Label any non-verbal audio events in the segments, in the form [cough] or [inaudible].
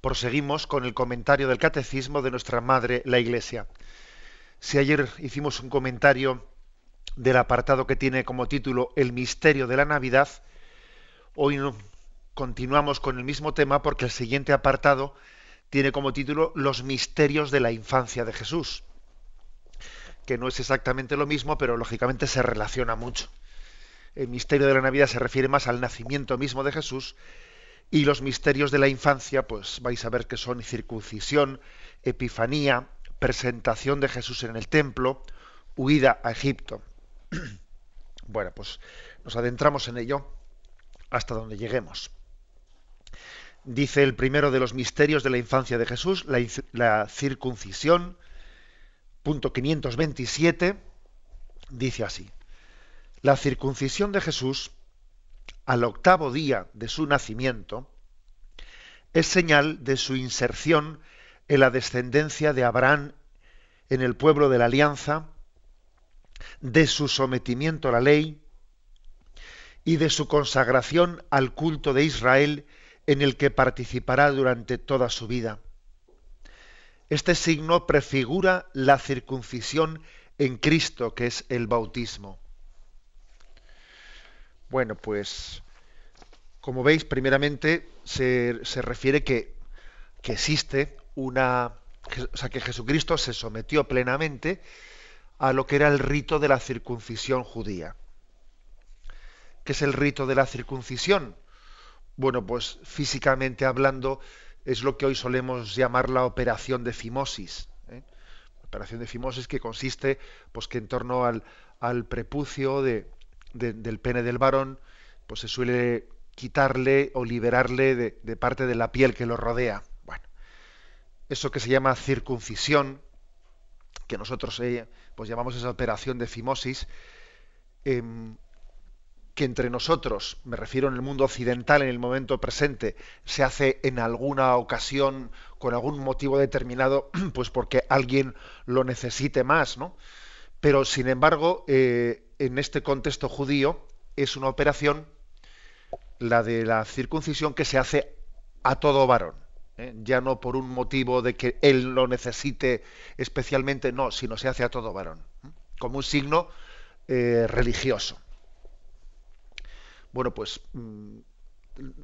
proseguimos con el comentario del catecismo de nuestra Madre, la Iglesia. Si ayer hicimos un comentario del apartado que tiene como título El misterio de la Navidad, hoy continuamos con el mismo tema porque el siguiente apartado tiene como título Los misterios de la infancia de Jesús, que no es exactamente lo mismo, pero lógicamente se relaciona mucho. El misterio de la Navidad se refiere más al nacimiento mismo de Jesús y los misterios de la infancia, pues vais a ver que son circuncisión, epifanía, presentación de Jesús en el templo, huida a Egipto. [clears throat] bueno, pues nos adentramos en ello hasta donde lleguemos. Dice el primero de los misterios de la infancia de Jesús, la, circuncisión, punto 527, dice así. La circuncisión de Jesús al octavo día de su nacimiento, es señal de su inserción en la descendencia de Abraham en el pueblo de la alianza, de su sometimiento a la ley y de su consagración al culto de Israel en el que participará durante toda su vida. Este signo prefigura la circuncisión en Cristo, que es el bautismo. Bueno, pues como veis, primeramente se, refiere que, que, existe una... O sea, que Jesucristo se sometió plenamente a lo que era el rito de la circuncisión judía. ¿Qué es el rito de la circuncisión? Bueno, pues físicamente hablando es lo que hoy solemos llamar la operación de fimosis. ¿eh? operación de fimosis que consiste pues que en torno al, al prepucio de, del pene del varón, pues se suele quitarle o liberarle de, parte de la piel que lo rodea. Bueno, eso que se llama circuncisión, que nosotros eh, pues llamamos esa operación de fimosis, em, que entre nosotros, me refiero en el mundo occidental en el momento presente, se hace en alguna ocasión con algún motivo determinado, [clears throat] pues porque alguien lo necesite más, ¿no? Pero sin embargo, eh, en este contexto judío es una operación, la de la circuncisión, que se hace a todo varón. ¿eh? Ya no por un motivo de que él lo necesite especialmente, no, sino se hace a todo varón, ¿eh? como un signo eh, religioso. Bueno, pues mm,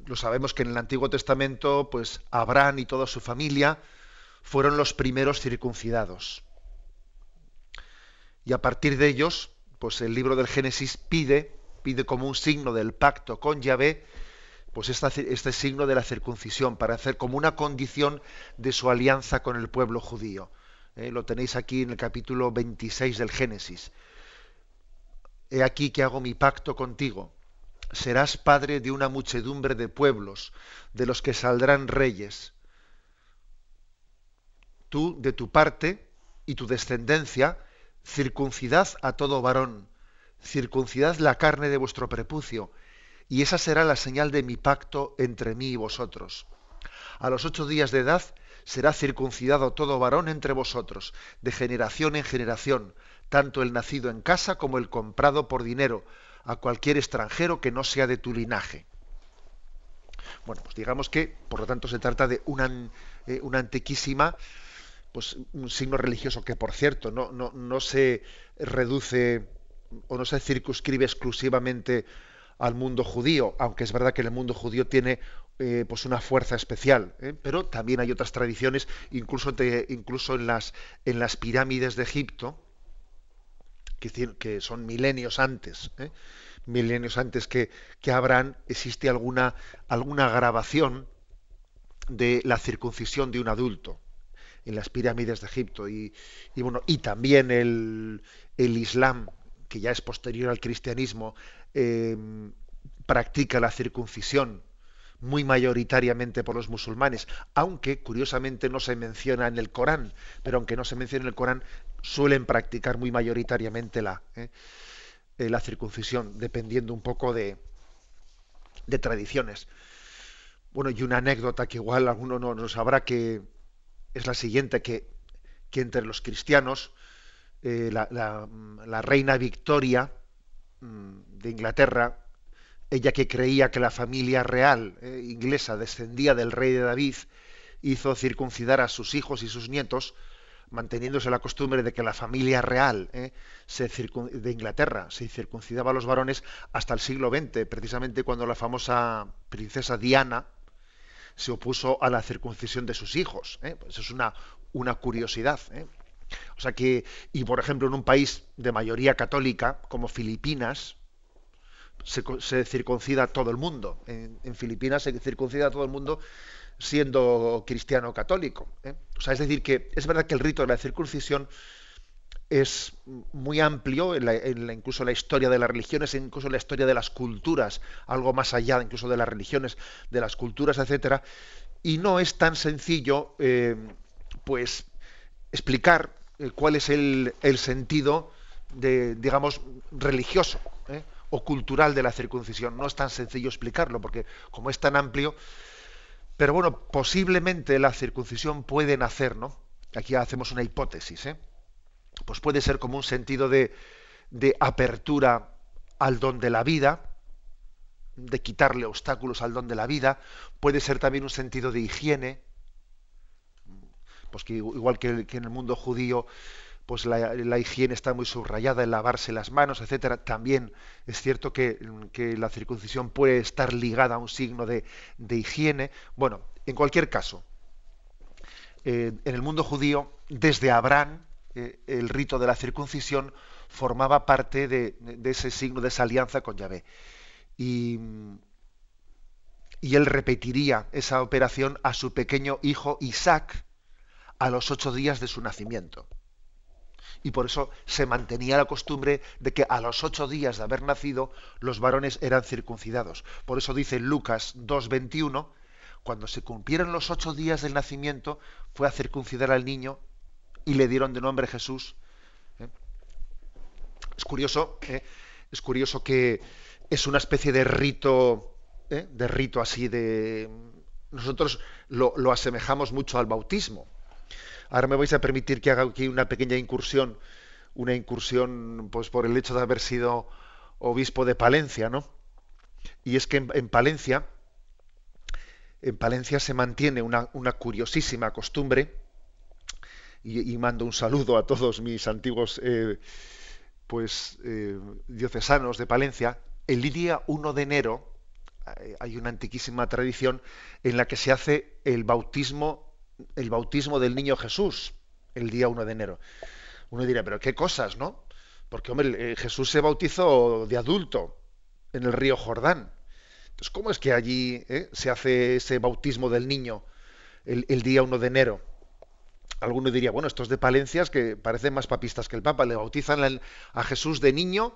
lo sabemos que en el Antiguo Testamento, pues Abraham y toda su familia fueron los primeros circuncidados. Y a partir de ellos, pues el libro del Génesis pide, pide como un signo del pacto con Yahvé, pues este signo de la circuncisión, para hacer como una condición de su alianza con el pueblo judío. ¿eh? lo tenéis aquí en el capítulo 26 del Génesis. He aquí que hago mi pacto contigo. Serás padre de una muchedumbre de pueblos, de los que saldrán reyes. Tú, de tu parte, y tu descendencia, circuncidad a todo varón, circuncidad la carne de vuestro prepucio, y esa será la señal de mi pacto entre mí y vosotros. A los ocho días de edad será circuncidado todo varón entre vosotros, de generación en generación, tanto el nacido en casa como el comprado por dinero, a cualquier extranjero que no sea de tu linaje. Bueno, pues digamos que, por lo tanto, se trata de una, eh, una antiquísima pues un signo religioso que por cierto no, se reduce o no se circunscribe exclusivamente al mundo judío, aunque es verdad que el mundo judío tiene eh, pues una fuerza especial, ¿eh? pero también hay otras tradiciones, incluso, incluso en, las, en las pirámides de Egipto, que, que son milenios antes, ¿eh? milenios antes que, que Abraham, existe alguna, alguna grabación de la circuncisión de un adulto en las pirámides de Egipto y, bueno y también el, Islam que ya es posterior al cristianismo em, practica la circuncisión muy mayoritariamente por los musulmanes, aunque curiosamente no se menciona en el Corán, pero aunque no se menciona en el Corán, suelen practicar muy mayoritariamente la, ¿eh? Eh, la circuncisión, dependiendo un poco de, de tradiciones. Bueno, y una anécdota que igual alguno no, no sabrá que es la siguiente, que, que entre los cristianos, eh, la, la, reina Victoria mm, de Inglaterra, ella que creía que la familia real eh, inglesa descendía del rey de David, hizo circuncidar a sus hijos y sus nietos, manteniéndose la costumbre de que la familia real eh, de Inglaterra se circuncidaba a los varones hasta el siglo XX, precisamente cuando la famosa princesa Diana se opuso a la circuncisión de sus hijos. Eh. Pues es una, una curiosidad. Eh. O sea que, y por ejemplo, en un país de mayoría católica como Filipinas, se, circuncida todo el mundo. En, Filipinas se circuncida todo el mundo siendo cristiano católico. ¿eh? O sea, es decir, que es verdad que el rito de la circuncisión es muy amplio, en la, incluso la historia de las religiones, incluso la historia de las culturas, algo más allá incluso de las religiones, de las culturas, etcétera, y no es tan sencillo, eh, pues, explicar eh, cuál es el, sentido de, digamos, religioso o cultural de la circuncisión. No es tan sencillo explicarlo, porque como es tan amplio, pero bueno, posiblemente la circuncisión puede nacer, ¿no? Aquí hacemos una hipótesis, ¿eh? Pues puede ser como un sentido de, de apertura al don de la vida, de quitarle obstáculos al don de la vida, puede ser también un sentido de higiene, pues que igual que, que en el mundo judío pues la, higiene está muy subrayada en lavarse las manos, etcétera. También es cierto que, la circuncisión puede estar ligada a un signo de, higiene. Bueno, en cualquier caso, eh, en el mundo judío, desde Abraham, el rito de la circuncisión formaba parte de, ese signo, de esa alianza con Yahvé. Y, y él repetiría esa operación a su pequeño hijo Isaac a los ocho días de su nacimiento y por eso se mantenía la costumbre de que a los ocho días de haber nacido los varones eran circuncidados. Por eso dice Lucas 2.21, cuando se cumplieron los ocho días del nacimiento, fue a circuncidar al niño y le dieron de nombre Jesús. ¿eh? Es curioso, ¿eh? es curioso que es una especie de rito, ¿eh? de rito así de. Nosotros lo asemejamos mucho al bautismo. Ahora me vais a permitir que haga aquí una pequeña incursión, una incursión pues por el hecho de haber sido obispo de Palencia, ¿no? Y es que en, Palencia, en Palencia se mantiene una, curiosísima costumbre, y, mando un saludo a todos mis antiguos eh, pues eh, diocesanos de Palencia, el día 1 de enero eh, hay una antiquísima tradición en la que se hace el bautismo el bautismo del niño Jesús el día 1 de enero. Uno dirá, pero qué cosas, ¿no? Porque, hombre, Jesús se bautizó de adulto en el río Jordán. Entonces, ¿cómo es que allí eh, se hace ese bautismo del niño el, día 1 de enero? Alguno diría, bueno, estos de Palencias que parecen más papistas que el Papa, le bautizan a Jesús de niño,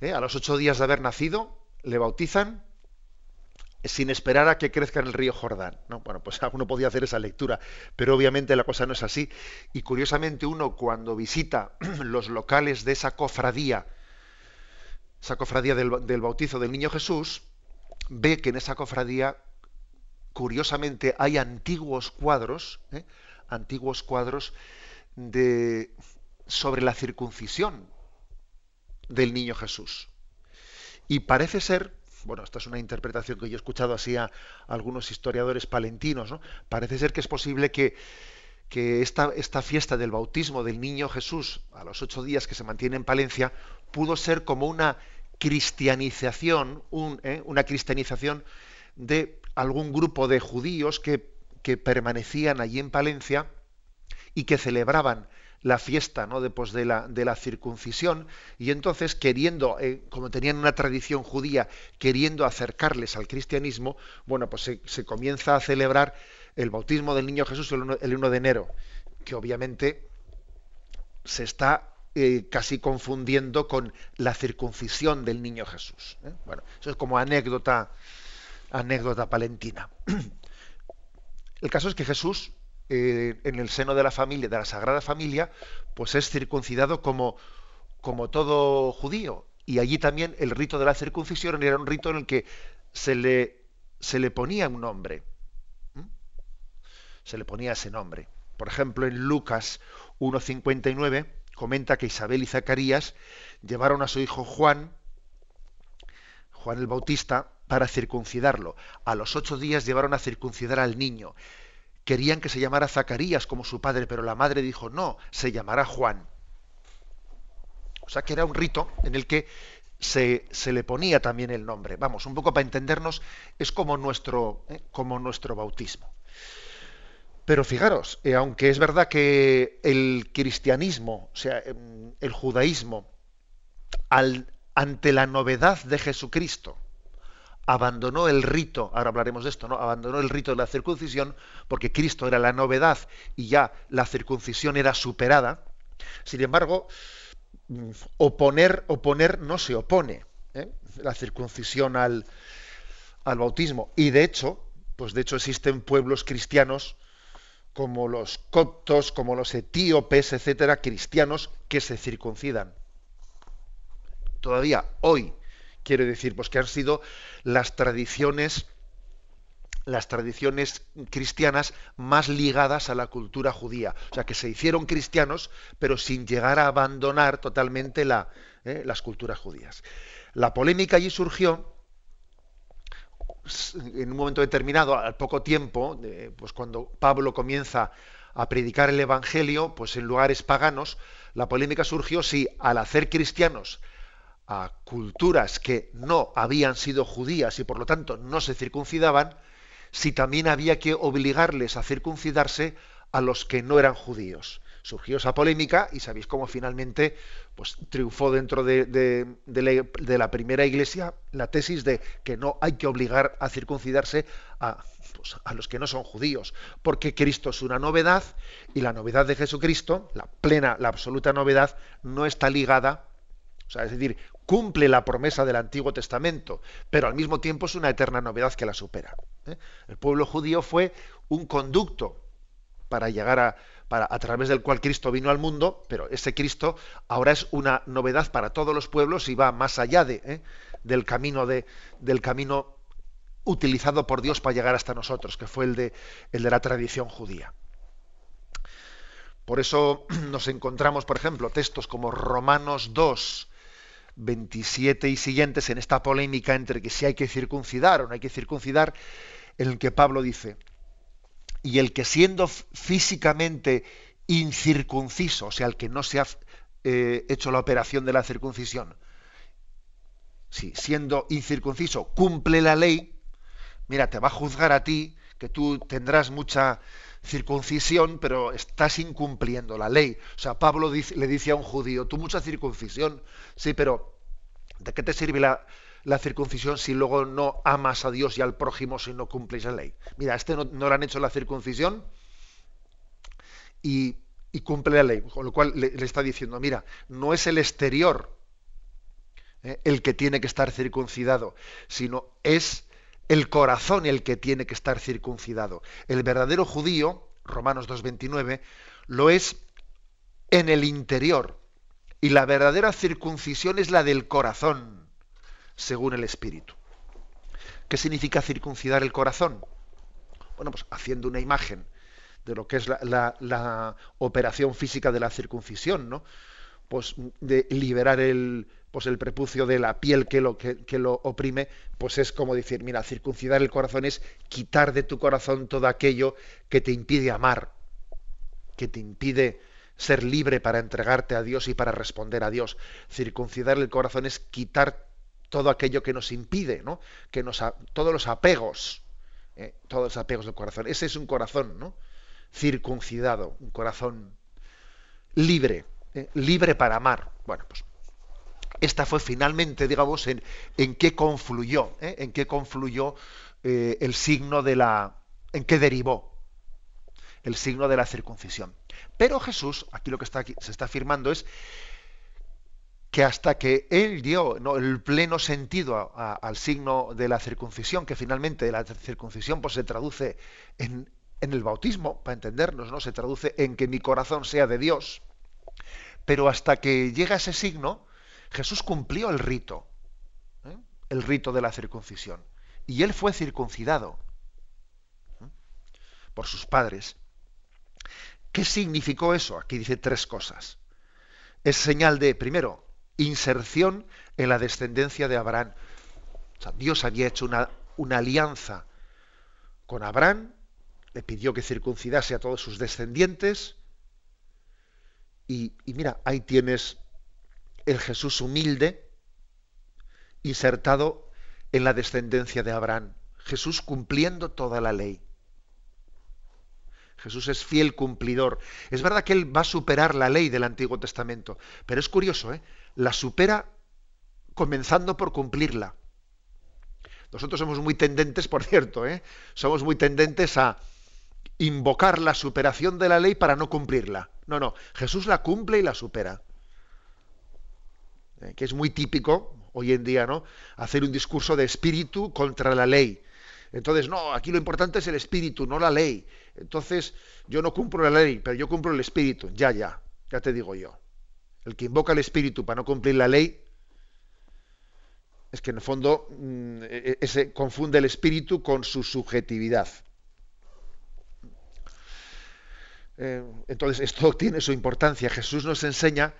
eh, a los ocho días de haber nacido, le bautizan sin esperar a que crezca en el río Jordán. ¿no? Bueno, pues [laughs] uno podía hacer esa lectura, pero obviamente la cosa no es así. Y curiosamente uno cuando visita [clears throat] los locales de esa cofradía, esa cofradía del, bautizo del niño Jesús, ve que en esa cofradía, curiosamente, hay antiguos cuadros, ¿eh? Antiguos cuadros de, sobre la circuncisión del niño Jesús. Y parece ser bueno, esta es una interpretación que yo he escuchado así a, algunos historiadores palentinos, ¿no? Parece ser que es posible que, esta, esta, fiesta del bautismo del niño Jesús a los ocho días que se mantiene en Palencia pudo ser como una cristianización, ¿eh? una cristianización de algún grupo de judíos que, que permanecían allí en Palencia y que celebraban la fiesta ¿no? Después de, la, de la circuncisión y entonces queriendo, eh, como tenían una tradición judía, queriendo acercarles al cristianismo, bueno, pues se, comienza a celebrar el bautismo del niño Jesús el 1, de enero, que obviamente se está eh, casi confundiendo con la circuncisión del niño Jesús. ¿eh? Bueno, eso es como anécdota anécdota palentina. [clears throat] El caso es que Jesús, eh, en el seno de la familia, de la Sagrada Familia, pues es circuncidado como, como todo judío. Y allí también el rito de la circuncisión era un rito en el que se le, se le ponía un nombre. Se le ponía ese nombre. Por ejemplo, en Lucas 1.59 comenta que Isabel y Zacarías llevaron a su hijo Juan, Juan el Bautista, para circuncidarlo. A los ocho días llevaron a circuncidar al niño. Querían que se llamara Zacarías como su padre, pero la madre dijo, no, se llamará Juan. O sea que era un rito en el que se, le ponía también el nombre. Vamos, un poco para entendernos, es como nuestro, ¿eh? como nuestro bautismo. Pero fijaros, eh, aunque es verdad que el cristianismo, o sea, em, el judaísmo, al, ante la novedad de Jesucristo, abandonó el rito, ahora hablaremos de esto, ¿no? Abandonó el rito de la circuncisión porque Cristo era la novedad y ya la circuncisión era superada. Sin embargo, mm, oponer, oponer no se opone ¿eh? la circuncisión al, al bautismo. Y de hecho, pues de hecho existen pueblos cristianos como los coptos, como los etíopes, etcétera, cristianos que se circuncidan. Todavía hoy quiere decir pues que han sido las tradiciones las tradiciones cristianas más ligadas a la cultura judía. O sea, que se hicieron cristianos, pero sin llegar a abandonar totalmente eh, las culturas judías. La polémica allí surgió en un momento determinado, al poco tiempo, pues cuando Pablo comienza a predicar el Evangelio, pues en lugares paganos, la polémica surgió si al hacer cristianos a culturas que no habían sido judías y por lo tanto no se circuncidaban, si también había que obligarles a circuncidarse a los que no eran judíos. Surgió esa polémica y sabéis cómo finalmente pues, triunfó dentro de, la, primera iglesia la tesis de que no hay que obligar a circuncidarse a, pues, a los que no son judíos, porque Cristo es una novedad y la novedad de Jesucristo, la plena, la absoluta novedad, no está ligada o sea, es decir, cumple la promesa del Antiguo Testamento, pero al mismo tiempo es una eterna novedad que la supera. ¿eh? El pueblo judío fue un conducto para llegar a, para, a través del cual Cristo vino al mundo, pero ese Cristo ahora es una novedad para todos los pueblos y va más allá de, ¿eh? del camino de, del camino utilizado por Dios para llegar hasta nosotros, que fue el de, el de la tradición judía. Por eso [clears throat] nos encontramos, por ejemplo, textos como Romanos 2, 27 y siguientes en esta polémica entre que si hay que circuncidar o no hay que circuncidar, en el que Pablo dice, y el que siendo físicamente incircunciso, o sea, el que no se ha eh, hecho la operación de la circuncisión, si siendo incircunciso cumple la ley, mira, te va a juzgar a ti, que tú tendrás mucha circuncisión, pero estás incumpliendo la ley. O sea, Pablo le dice a un judío, tú mucha circuncisión, sí, pero ¿de qué te sirve la, circuncisión si luego no amas a Dios y al prójimo si no cumples la ley? Mira, este no, le han hecho la circuncisión y, cumple la ley, con lo cual le, está diciendo, mira, no es el exterior eh, el que tiene que estar circuncidado, sino es el corazón el que tiene que estar circuncidado. El verdadero judío, Romanos 2.29, lo es en el interior. Y la verdadera circuncisión es la del corazón, según el Espíritu. ¿Qué significa circuncidar el corazón? Bueno, pues haciendo una imagen de lo que es la, la operación física de la circuncisión, ¿no? Pues de liberar el, pues el prepucio de la piel que lo, que, lo oprime, pues es como decir, mira, circuncidar el corazón es quitar de tu corazón todo aquello que te impide amar, que te impide ser libre para entregarte a Dios y para responder a Dios. Circuncidar el corazón es quitar todo aquello que nos impide, ¿no? Que nos todos los apegos, ¿eh? todos los apegos del corazón. Ese es un corazón, ¿no? Circuncidado, un corazón libre, ¿eh? libre para amar. Bueno, pues esta fue finalmente, digamos, en, en qué confluyó, ¿eh? en qué confluyó eh, el signo de la, en qué derivó el signo de la circuncisión. Pero Jesús, aquí lo que se está afirmando es que hasta que él dio el pleno sentido al signo de la circuncisión, que finalmente la circuncisión pues, se traduce en, el bautismo, para entendernos, ¿no? Se traduce en que mi corazón sea de Dios. Pero hasta que llega ese signo, Jesús cumplió el rito, ¿eh? el rito de la circuncisión. Y él fue circuncidado ¿eh? por sus padres. ¿Qué significó eso? Aquí dice tres cosas. Es señal de, primero, inserción en la descendencia de Abraham. Dios había hecho una, una alianza con Abraham, le pidió que circuncidase a todos sus descendientes, y, mira, ahí tienes el Jesús humilde insertado en la descendencia de Abraham. Jesús cumpliendo toda la ley. Jesús es fiel cumplidor. Es verdad que Él va a superar la ley del Antiguo Testamento, pero es curioso, ¿eh? la supera comenzando por cumplirla. Nosotros somos muy tendentes, por cierto, ¿eh? somos muy tendentes a invocar la superación de la ley para no cumplirla. No, no, Jesús la cumple y la supera. ¿Eh? Que es muy típico hoy en día, ¿no? Hacer un discurso de espíritu contra la ley. Entonces, no, aquí lo importante es el espíritu, no la ley. Entonces, yo no cumplo la ley, pero yo cumplo el espíritu. Ya, ya, ya te digo yo. El que invoca el espíritu para no cumplir la ley, es que en el fondo mm, e, e, confunde el espíritu con su subjetividad. Eh, entonces, esto [laughs] tiene su importancia. Jesús nos enseña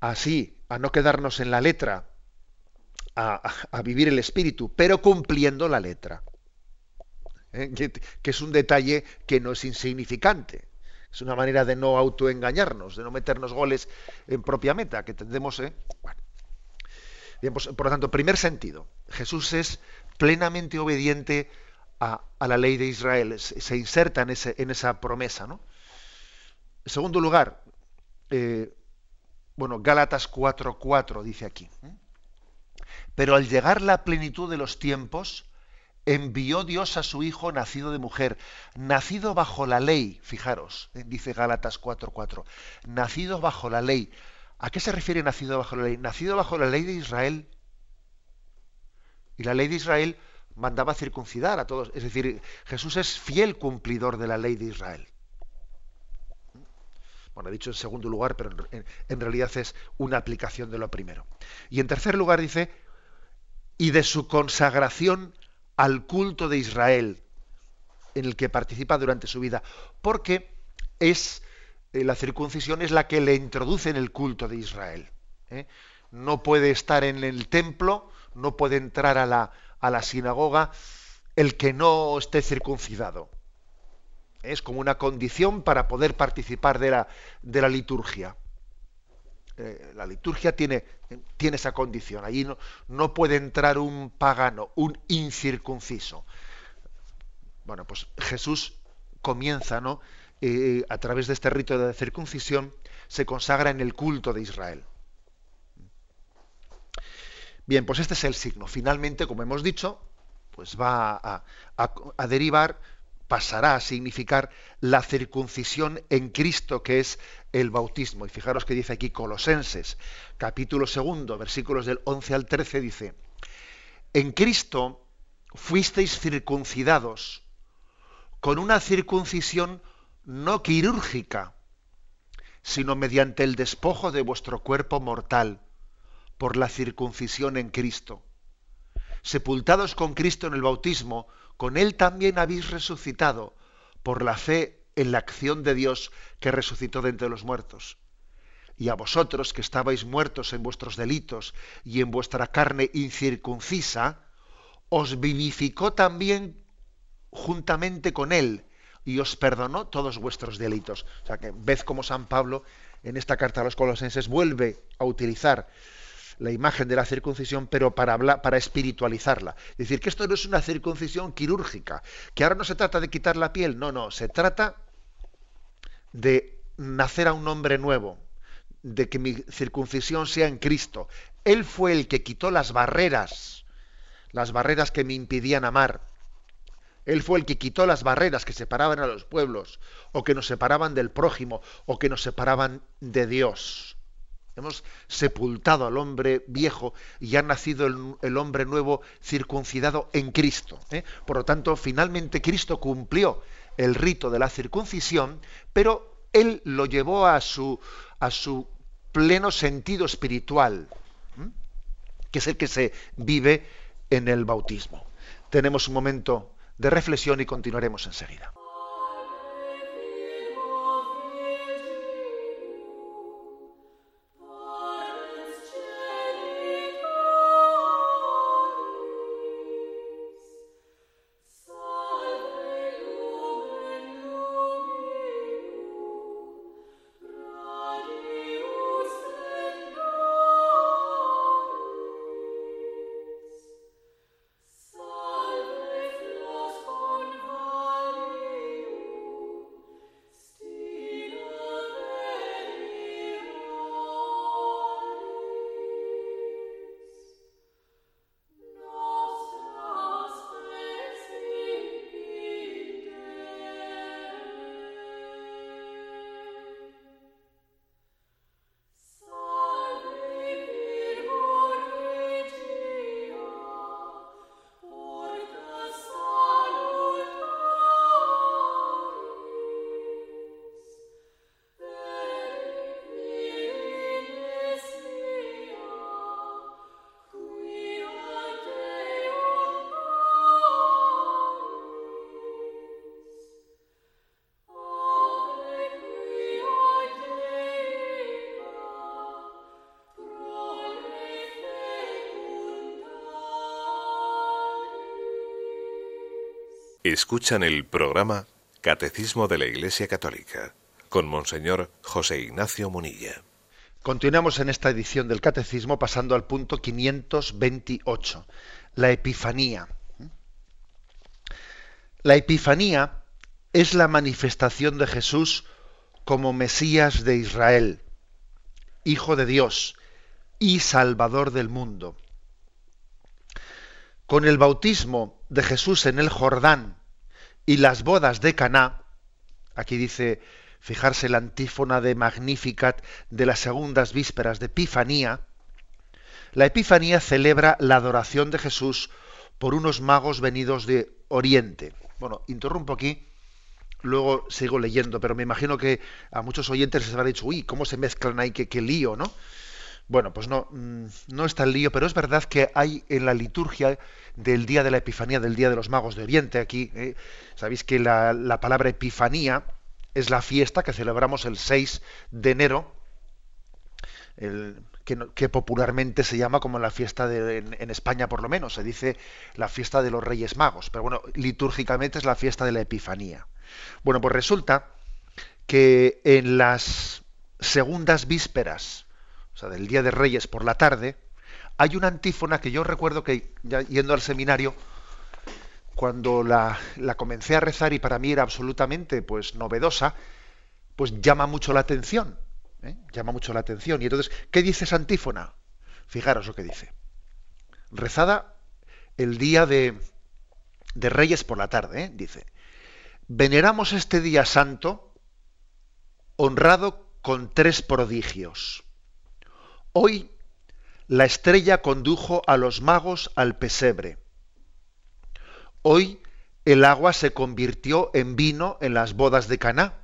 así, a no quedarnos en la letra, a vivir el espíritu, pero cumpliendo la letra. ¿eh? que, es un detalle que no es insignificante. Es una manera de no autoengañarnos, de no meternos goles en propia meta, que tendemos. ¿eh? Pues, por lo tanto, primer sentido, Jesús es plenamente obediente a, la ley de Israel, se, inserta en, en, esa promesa. ¿no? En segundo lugar, eh, bueno, Gálatas 4.4 dice aquí. Pero al llegar la plenitud de los tiempos, envió Dios a su Hijo nacido de mujer, nacido bajo la ley, fijaros, eh, dice Gálatas 4:4, nacido bajo la ley. ¿A qué se refiere nacido bajo la ley? Nacido bajo la ley de Israel. Y la ley de Israel mandaba circuncidar a todos. Es decir, Jesús es fiel cumplidor de la ley de Israel. Bueno, he dicho en segundo lugar, pero en, realidad es una aplicación de lo primero. Y en tercer lugar dice, y de su consagración al culto de Israel en el que participa durante su vida, porque es eh, la circuncisión es la que le introduce en el culto de Israel. ¿eh? No puede estar en el templo, no puede entrar a la, a la sinagoga el que no esté circuncidado. Es como una condición para poder participar de la, de la liturgia. Eh, la liturgia tiene, tiene, esa condición. Allí no, no, puede entrar un pagano, un incircunciso. Bueno, pues Jesús comienza, ¿no? Eh, a través de este rito de circuncisión, se consagra en el culto de Israel. Bien, pues este es el signo. Finalmente, como hemos dicho, pues va a, a derivar pasará a significar la circuncisión en Cristo, que es el bautismo. Y fijaros que dice aquí Colosenses, capítulo segundo, versículos del 11 al 13, dice, en Cristo fuisteis circuncidados con una circuncisión no quirúrgica, sino mediante el despojo de vuestro cuerpo mortal, por la circuncisión en Cristo. Sepultados con Cristo en el bautismo, con él también habéis resucitado por la fe en la acción de Dios que resucitó de entre los muertos. Y a vosotros que estabais muertos en vuestros delitos y en vuestra carne incircuncisa, os vivificó también juntamente con él y os perdonó todos vuestros delitos. O sea que ves como San Pablo en esta carta a los colosenses vuelve a utilizar la imagen de la circuncisión, pero para, hablar, para espiritualizarla. Es decir, que esto no es una circuncisión quirúrgica, que ahora no se trata de quitar la piel, no, no, se trata de nacer a un hombre nuevo, de que mi circuncisión sea en Cristo. Él fue el que quitó las barreras, las barreras que me impidían amar. Él fue el que quitó las barreras que separaban a los pueblos, o que nos separaban del prójimo, o que nos separaban de Dios. Hemos sepultado al hombre viejo y ha nacido el, hombre nuevo circuncidado en Cristo. ¿eh? Por lo tanto, finalmente Cristo cumplió el rito de la circuncisión, pero él lo llevó a su, a su pleno sentido espiritual, que es el que se vive en el bautismo. Tenemos un momento de reflexión y continuaremos enseguida. Escuchan el programa Catecismo de la Iglesia Católica con Monseñor José Ignacio Munilla. Continuamos en esta edición del Catecismo pasando al punto 528, la Epifanía. La Epifanía es la manifestación de Jesús como Mesías de Israel, Hijo de Dios y Salvador del mundo. Con el bautismo de Jesús en el Jordán y las bodas de Caná, aquí dice fijarse la antífona de Magnificat de las segundas vísperas de Epifanía, la Epifanía celebra la adoración de Jesús por unos magos venidos de Oriente. Bueno, interrumpo aquí, luego sigo leyendo, pero me imagino que a muchos oyentes les habrá dicho, uy, ¿cómo se mezclan ahí? Qué, qué lío, ¿no? Bueno, pues no, mm, no está el lío, pero es verdad que hay en la liturgia del día de la Epifanía, del día de los magos de Oriente, aquí, eh, sabéis que la, palabra Epifanía es la fiesta que celebramos el 6 de enero, que, popularmente se llama como la fiesta de, en, España por lo menos, se dice la fiesta de los Reyes Magos, pero bueno, litúrgicamente es la fiesta de la Epifanía. Bueno, pues resulta que en las segundas vísperas, o sea, del Día de Reyes por la tarde, hay una antífona que yo recuerdo que, yendo al seminario, cuando la, comencé a rezar y para mí era absolutamente pues novedosa, pues llama mucho la atención. ¿eh? Llama mucho la atención. Y entonces, ¿qué dice esa antífona? Fijaros lo que dice. Rezada el día de, de Reyes por la tarde, ¿eh? dice. Veneramos este día santo honrado con tres prodigios. Hoy la estrella condujo a los magos al pesebre. Hoy el agua se convirtió en vino en las bodas de Caná.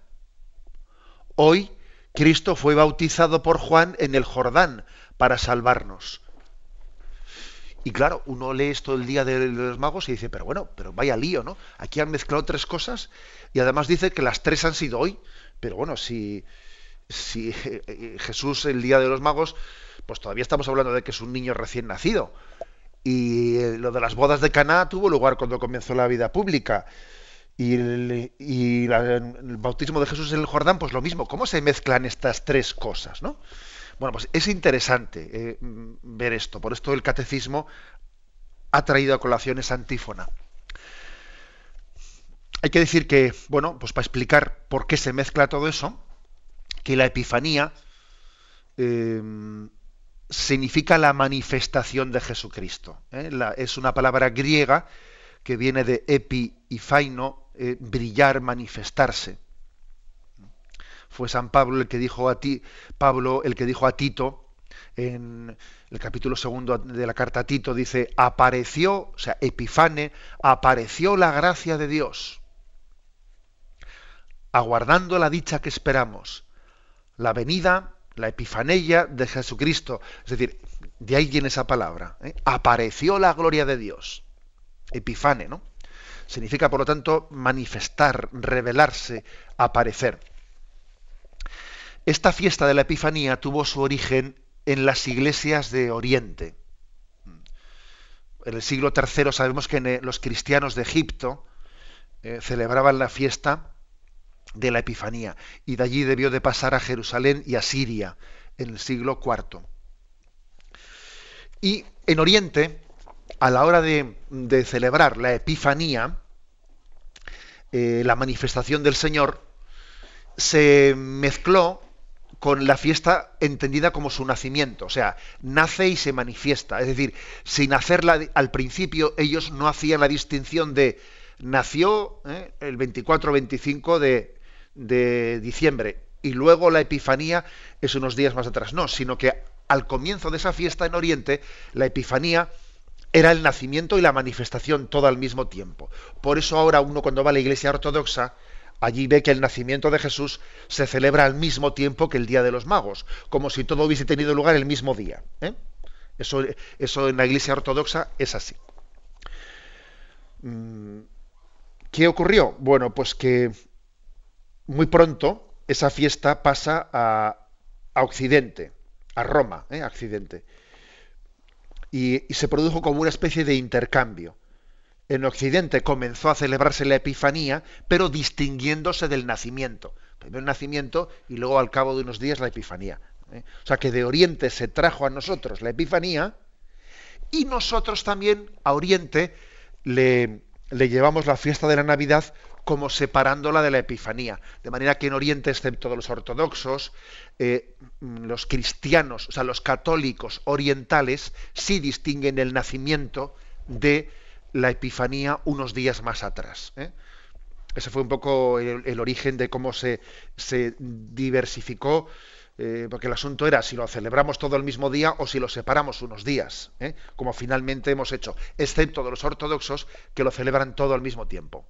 Hoy Cristo fue bautizado por Juan en el Jordán para salvarnos. Y claro, uno lee esto el día de los magos y dice, pero bueno, pero vaya lío, ¿no? Aquí han mezclado tres cosas y además dice que las tres han sido hoy. Pero bueno, si, si [laughs] Jesús el día de los magos pues todavía estamos hablando de que es un niño recién nacido. Y eh, lo de las bodas de Caná tuvo lugar cuando comenzó la vida pública. Y, el, bautismo de Jesús en el Jordán, pues lo mismo. ¿Cómo se mezclan estas tres cosas? ¿no? Bueno, pues es interesante eh, ver esto. Por esto el catecismo ha traído a colación esa antífona. Hay que decir que, bueno, pues para explicar por qué se mezcla todo eso, que la Epifanía eh, significa la manifestación de Jesucristo. ¿eh? es una palabra griega que viene de epi y faino, eh, brillar, manifestarse. Fue San Pablo el que dijo a ti, Pablo el que dijo a Tito en el capítulo segundo de la carta a Tito dice, apareció, o sea, Epifane, apareció la gracia de Dios, aguardando la dicha que esperamos, la venida, la epifanía de Jesucristo. Es decir, de ahí viene esa palabra. ¿eh? Apareció la gloria de Dios. Epifane, ¿no? Significa, por lo tanto, manifestar, revelarse, aparecer. Esta fiesta de la Epifanía tuvo su origen en las iglesias de Oriente. En el siglo III sabemos que los cristianos de Egipto eh, celebraban la fiesta de la Epifanía y de allí debió de pasar a Jerusalén y a Siria en el siglo IV. Y en Oriente, a la hora de, celebrar la Epifanía, eh, la manifestación del Señor, se mezcló con la fiesta entendida como su nacimiento, o sea, nace y se manifiesta. Es decir, sin hacerla al principio, ellos no hacían la distinción de nació ¿eh? el 24 25 de, de diciembre y luego la Epifanía es unos días más atrás. No, sino que al comienzo de esa fiesta en Oriente, la Epifanía era el nacimiento y la manifestación todo al mismo tiempo. Por eso ahora uno cuando va a la iglesia ortodoxa, allí ve que el nacimiento de Jesús se celebra al mismo tiempo que el Día de los Magos, como si todo hubiese tenido lugar el mismo día. ¿eh? Eso, eso en la iglesia ortodoxa es así. Mm, ¿Qué ocurrió? Bueno, pues que muy pronto esa fiesta pasa a, Occidente, a Roma, ¿eh? Occidente. Y, se produjo como una especie de intercambio. En Occidente comenzó a celebrarse la Epifanía, pero distinguiéndose del nacimiento. Primero el nacimiento y luego al cabo de unos días la Epifanía. ¿eh? O sea que de Oriente se trajo a nosotros la Epifanía y nosotros también a Oriente le llevamos la fiesta de la Navidad como separándola de la Epifanía. De manera que en Oriente, excepto los ortodoxos, eh, los cristianos, o sea, los católicos orientales, sí distinguen el nacimiento de la Epifanía unos días más atrás. ¿eh? Ese fue un poco el, origen de cómo se, diversificó, eh, porque el asunto era si lo celebramos todo el mismo día o si lo separamos unos días, como finalmente hemos hecho, excepto de los ortodoxos que lo celebran todo al mismo tiempo.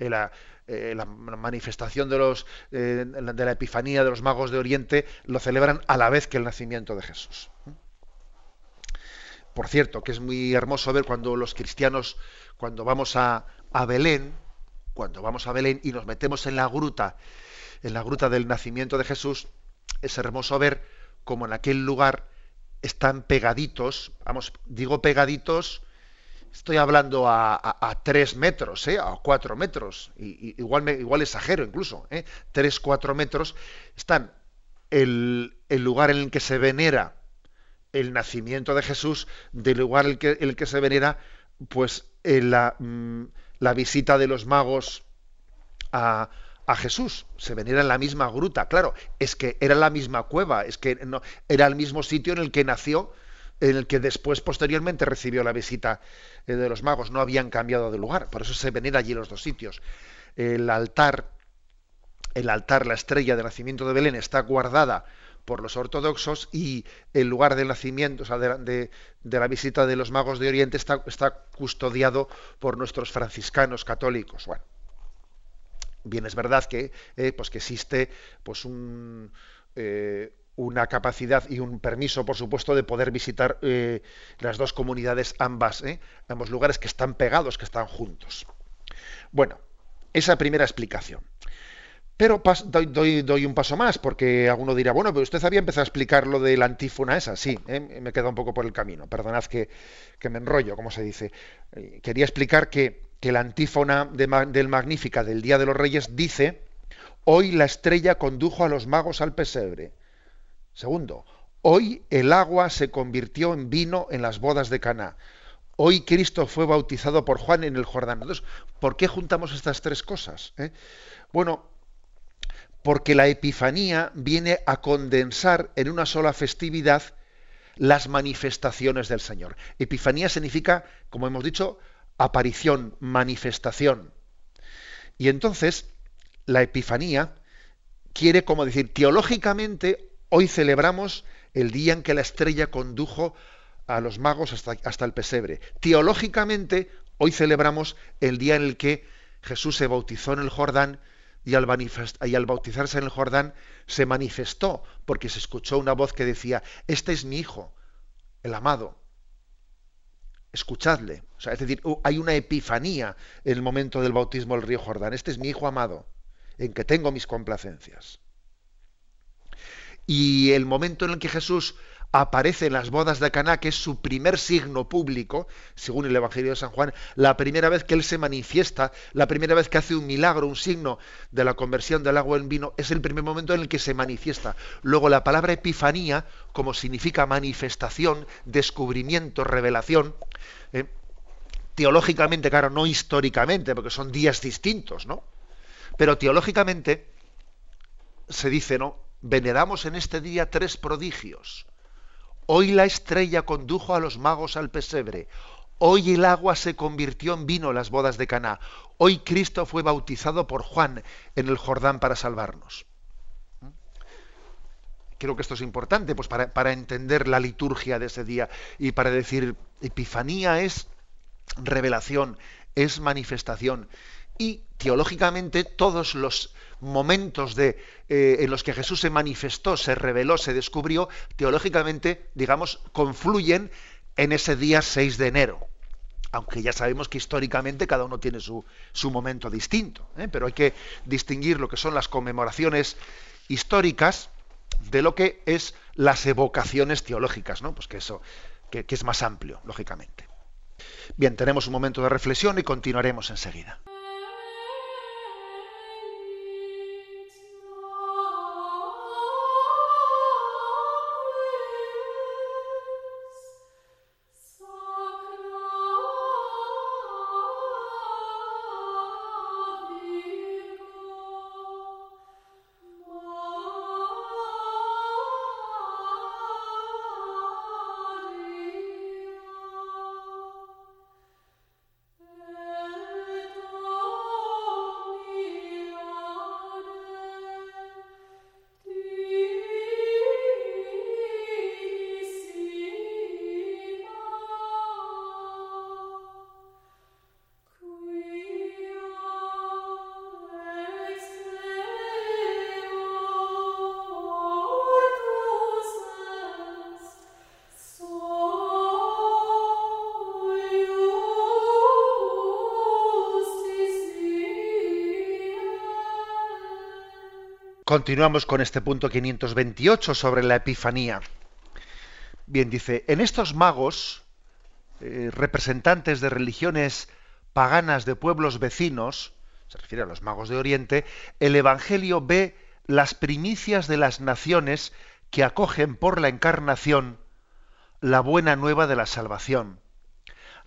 Eh, la, manifestación de, los, eh, de la Epifanía de los magos de Oriente lo celebran a la vez que el nacimiento de Jesús. Por cierto, que es muy hermoso ver cuando los cristianos, cuando vamos a, a Belén, cuando vamos a Belén y nos metemos en la gruta, en la gruta del nacimiento de Jesús, es hermoso ver cómo en aquel lugar están pegaditos, vamos, digo pegaditos, Estoy hablando a, tres metros, ¿eh? a cuatro metros, y, igual, igual exagero incluso, ¿eh? tres, cuatro metros, están el, lugar en el que se venera el nacimiento de Jesús, del lugar en el que, el que se venera pues la, mm, la, visita de los magos a, a, Jesús. Se venera en la misma gruta, claro, es que era la misma cueva, es que no, era el mismo sitio en el que nació en el que después, posteriormente, recibió la visita eh, de los magos. No habían cambiado de lugar, por eso se venera allí los dos sitios. El altar, el altar, la estrella de nacimiento de Belén, está guardada por los ortodoxos y el lugar del nacimiento, o sea, de, la visita de los magos de Oriente está, está custodiado por nuestros franciscanos católicos. Bueno, bien es verdad que, eh, pues que existe pues un, eh, una capacidad y un permiso, por supuesto, de poder visitar eh, las dos comunidades, ambas, ¿eh? ambos lugares que están pegados, que están juntos. Bueno, esa primera explicación. Pero doy, un paso más, porque alguno dirá, bueno, pero usted había empezado a explicar lo de la antífona esa. Sí, ¿eh? me queda un poco por el camino. Perdonad que, me enrollo, como se dice. quería explicar que la antífona del Magnífica del Día de los Reyes dice, hoy la estrella condujo a los magos al pesebre. Segundo, hoy el agua se convirtió en vino en las bodas de Caná. Hoy Cristo fue bautizado por Juan en el Jordán. Entonces, ¿por qué juntamos estas tres cosas? Eh? Bueno, porque la Epifanía viene a condensar en una sola festividad las manifestaciones del Señor. Epifanía significa, como hemos dicho, aparición, manifestación. Y entonces, la Epifanía quiere como decir, teológicamente, hoy celebramos el día en que la estrella condujo a los magos hasta, el pesebre. Teológicamente, hoy celebramos el día en el que Jesús se bautizó en el Jordán y al, bautizarse en el Jordán se manifestó porque se escuchó una voz que decía, este es mi hijo, el amado, escuchadle. Es decir, hay una epifanía en el momento del bautismo del río Jordán, este es mi hijo amado, en que tengo mis complacencias. Y el momento en el que Jesús aparece en las bodas de Caná, que es su primer signo público, según el Evangelio de San Juan, la primera vez que él se manifiesta, la primera vez que hace un milagro, un signo de la conversión del agua en vino, es el primer momento en el que se manifiesta. Luego la palabra epifanía, como significa manifestación, descubrimiento, revelación, eh, teológicamente, claro, no históricamente, porque son días distintos, ¿no? Pero teológicamente se dice, ¿no? Veneramos en este día tres prodigios Hoy la estrella condujo a los magos al pesebre. Hoy el agua se convirtió en vino las bodas de Caná. Hoy Cristo fue bautizado por Juan en el Jordán para salvarnos. Creo que esto es importante pues para, para entender la liturgia de ese día y para decir, Epifanía es revelación, es manifestación. Y teológicamente todos los momentos de, eh, en los que Jesús se manifestó, se reveló, se descubrió, teológicamente, digamos, confluyen en ese día 6 de enero. Aunque ya sabemos que históricamente cada uno tiene su, su momento distinto, ¿eh? pero hay que distinguir lo que son las conmemoraciones históricas de lo que es las evocaciones teológicas, ¿no? Pues que eso, que es más amplio, lógicamente. Bien, tenemos un momento de reflexión y continuaremos enseguida. Continuamos con este punto 528 sobre la Epifanía. Bien, dice, en estos magos, eh, representantes de religiones paganas de pueblos vecinos, se refiere a los magos de Oriente, el Evangelio ve las primicias de las naciones que acogen por la encarnación la buena nueva de la salvación.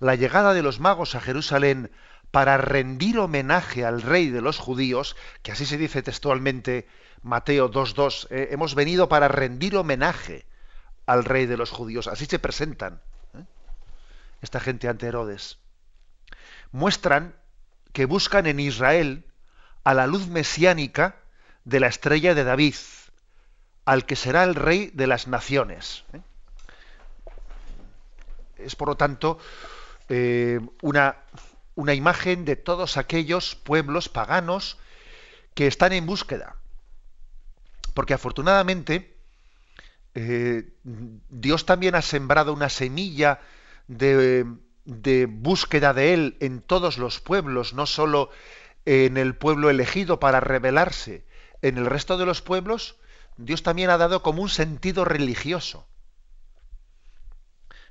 La llegada de los magos a Jerusalén para rendir homenaje al rey de los judíos, que así se dice textualmente Mateo 2.2, eh, hemos venido para rendir homenaje al rey de los judíos. Así se presentan ¿eh? esta gente ante Herodes. Muestran que buscan en Israel a la luz mesiánica de la estrella de David, al que será el rey de las naciones. ¿eh? Es por lo tanto una, una imagen de todos aquellos pueblos paganos que están en búsqueda porque afortunadamente eh, Dios también ha sembrado una semilla de, búsqueda de Él en todos los pueblos, no solo en el pueblo elegido para revelarse. En el resto de los pueblos, Dios también ha dado como un sentido religioso.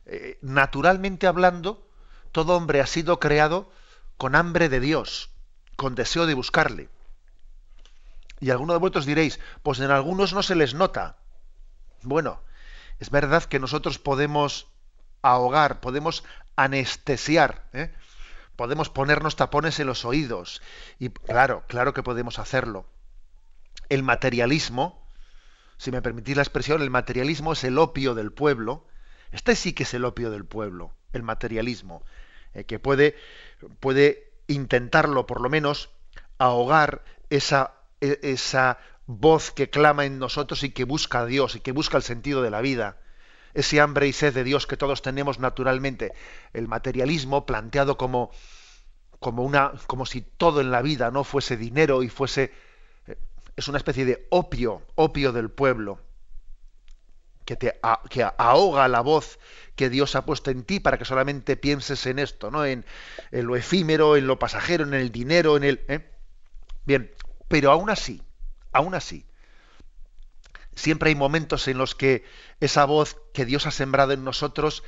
Eh, naturalmente hablando, todo hombre ha sido creado con hambre de Dios, con deseo de buscarle. Y algunos de vosotros diréis, pues en algunos no se les nota. Bueno, es verdad que nosotros podemos ahogar, podemos anestesiar, ¿eh? podemos ponernos tapones en los oídos. Y claro, claro que podemos hacerlo. El materialismo, si me permitís la expresión, el materialismo es el opio del pueblo. Este sí que es el opio del pueblo, el materialismo, eh, que puede, puede intentarlo por lo menos ahogar esa e, esa voz que clama en nosotros y que busca a Dios y que busca el sentido de la vida. Ese hambre y sed de Dios que todos tenemos naturalmente. El materialismo planteado como, como, una, como si todo en la vida no fuese dinero y fuese... Eh, es una especie de opio, opio del pueblo, que, te, que ahoga la voz que Dios ha puesto en ti para que solamente pienses en esto, ¿no? En, en lo efímero, en lo pasajero, en el dinero, en el. ¿eh? Bien, pero aún así, aún así, siempre hay momentos en los que esa voz que Dios ha sembrado en nosotros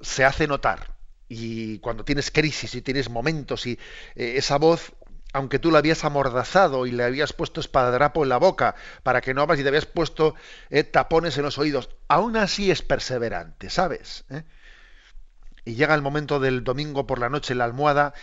se hace notar. Y cuando tienes crisis y tienes momentos y eh, esa voz aunque tú la habías amordazado y le habías puesto espadadrapo en la boca para que no hablas y te habías puesto eh, tapones en los oídos, aún así es perseverante, ¿sabes? ¿Eh? Y llega el momento del domingo por la noche en la almohada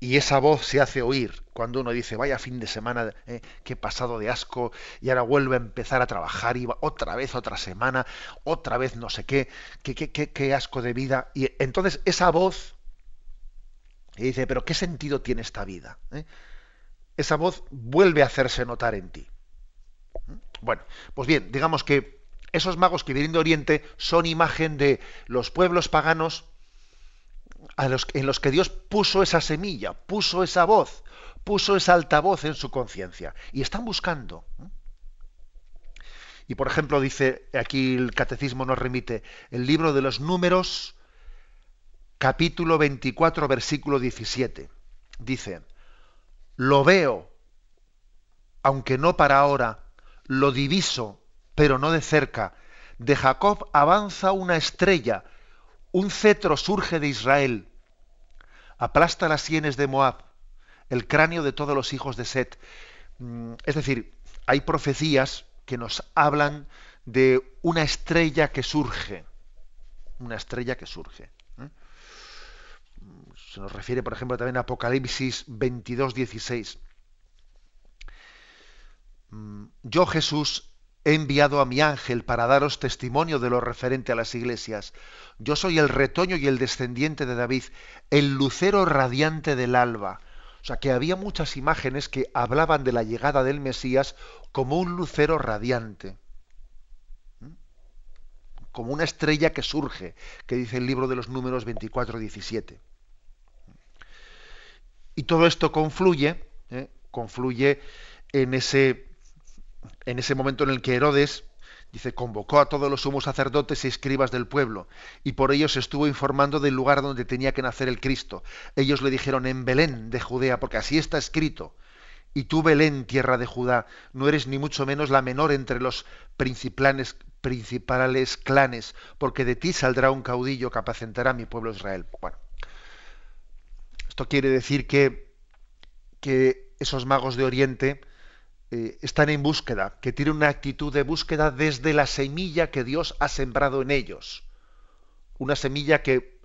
y esa voz se hace oír cuando uno dice, vaya fin de semana, ¿eh? qué pasado de asco, y ahora vuelve a empezar a trabajar, y otra vez otra semana, otra vez no sé qué, qué, qué, qué, qué asco de vida. Y entonces esa voz y dice, pero ¿qué sentido tiene esta vida? ¿Eh? Esa voz vuelve a hacerse notar en ti. Bueno, pues bien, digamos que esos magos que vienen de Oriente son imagen de los pueblos paganos en los que Dios puso esa semilla, puso esa voz, puso esa altavoz en su conciencia. Y están buscando. Y por ejemplo, dice aquí el catecismo nos remite el libro de los números, capítulo 24, versículo 17. Dice, lo veo, aunque no para ahora, lo diviso, pero no de cerca. De Jacob avanza una estrella, un cetro surge de Israel. Aplasta las sienes de Moab, el cráneo de todos los hijos de Set. Mm, es decir, hay profecías que nos hablan de una estrella que surge. Una estrella que surge se nos refiere, por ejemplo, también a Apocalipsis 22, 16. Mm, yo, Jesús, he enviado a mi ángel para daros testimonio de lo referente a las iglesias. Yo soy el retoño y el descendiente de David, el lucero radiante del alba. O sea, que había muchas imágenes que hablaban de la llegada del Mesías como un lucero radiante, como una estrella que surge, que dice el libro de los números 24, 17. Y todo esto confluye, ¿eh? confluye en ese, en ese momento en el que Herodes dice, convocó a todos los sumos sacerdotes y escribas del pueblo, y por ellos estuvo informando del lugar donde tenía que nacer el Cristo. Ellos le dijeron, en Belén de Judea, porque así está escrito. Y tú, Belén, tierra de Judá, no eres ni mucho menos la menor entre los principales, principales clanes, porque de ti saldrá un caudillo que apacentará a mi pueblo Israel. Bueno, esto quiere decir que, que esos magos de Oriente eh, están en búsqueda, que tienen una actitud de búsqueda desde la semilla que Dios ha sembrado en ellos. Una semilla que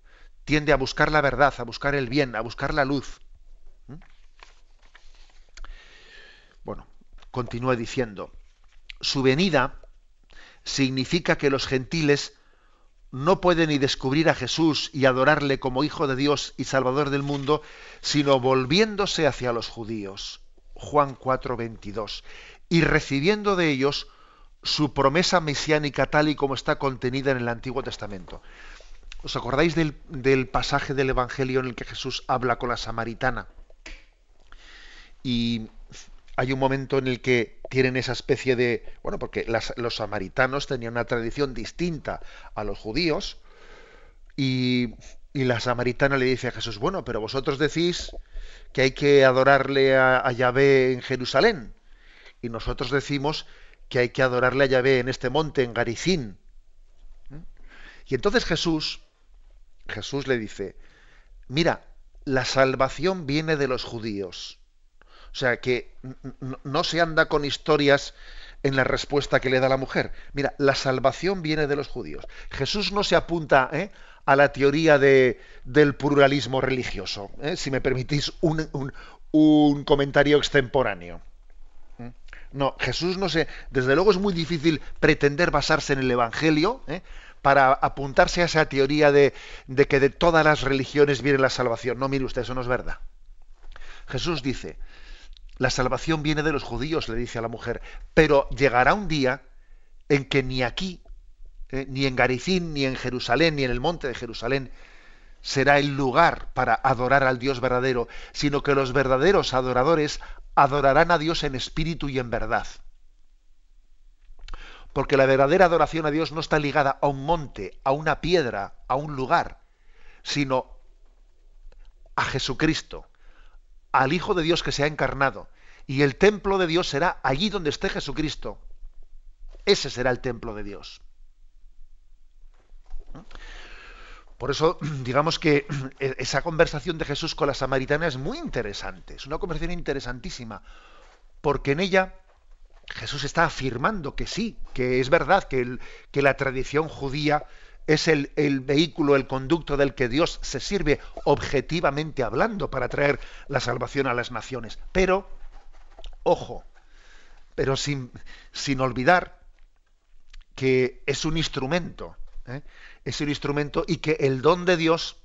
tiende a buscar la verdad, a buscar el bien, a buscar la luz. ¿Mm? Bueno, continúa diciendo, su venida significa que los gentiles no puede ni descubrir a Jesús y adorarle como Hijo de Dios y Salvador del mundo, sino volviéndose hacia los judíos. Juan 4, 22. Y recibiendo de ellos su promesa mesiánica tal y como está contenida en el Antiguo Testamento. ¿Os acordáis del, del pasaje del Evangelio en el que Jesús habla con la samaritana? Y hay un momento en el que tienen esa especie de, bueno, porque los samaritanos tenían una tradición distinta a los judíos, y, la samaritana le dice a Jesús, bueno, pero vosotros decís que hay que adorarle a, Yahvé en Jerusalén, y nosotros decimos que hay que adorarle a Yahvé en este monte, en Garicín. Y entonces Jesús, Jesús le dice, mira, la salvación viene de los judíos o sea que no se anda con historias en la respuesta que le da la mujer. Mira, la salvación viene de los judíos. Jesús no se apunta ¿eh? a la teoría de, del pluralismo religioso, ¿eh? si me permitís un, comentario extemporáneo. ¿Mm? No, Jesús no se. Desde luego es muy difícil pretender basarse en el Evangelio ¿eh? para apuntarse a esa teoría de que de todas las religiones viene la salvación. No, mire usted, eso no es verdad. Jesús dice, la salvación viene de los judíos, le dice a la mujer, pero llegará un día en que ni aquí, eh, ni en Garicín, ni en Jerusalén, ni en el monte de Jerusalén, será el lugar para adorar al Dios verdadero, sino que los verdaderos adoradores adorarán a Dios en espíritu y en verdad. Porque la verdadera adoración a Dios no está ligada a un monte, a una piedra, a un lugar, sino a Jesucristo, al Hijo de Dios que se ha encarnado. Y el templo de Dios será allí donde esté Jesucristo. Ese será el templo de Dios. Por eso, [clears throat] digamos que esa conversación de Jesús con la samaritana es muy interesante, es una conversación interesantísima, porque en ella Jesús está afirmando que sí, que es verdad que, que la tradición judía es el, el, vehículo, el conducto del que Dios se sirve objetivamente hablando para traer la salvación a las naciones. Pero, ojo, pero sin, sin olvidar que es un instrumento, ¿eh? es un instrumento y que el don de Dios,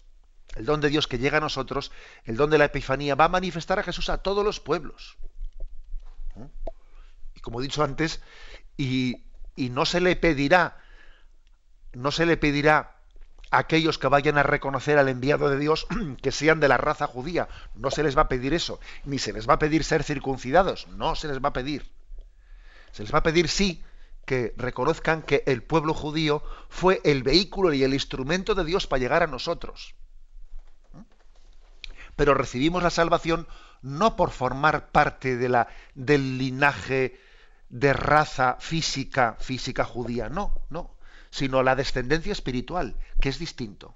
el don de Dios que llega a nosotros, el don de la Epifanía, va a manifestar a Jesús a todos los pueblos. ¿Eh? Y como he dicho antes, y, no se le pedirá, no se le pedirá a aquellos que vayan a reconocer al enviado de Dios [clears throat] que sean de la raza judía. No se les va a pedir eso, ni se les va a pedir ser circuncidados, no se les va a pedir. Se les va a pedir sí que reconozcan que el pueblo judío fue el vehículo y el instrumento de Dios para llegar a nosotros. Pero recibimos la salvación no por formar parte de la, del linaje de raza física, física judía, no, no, sino la descendencia espiritual, que es distinto.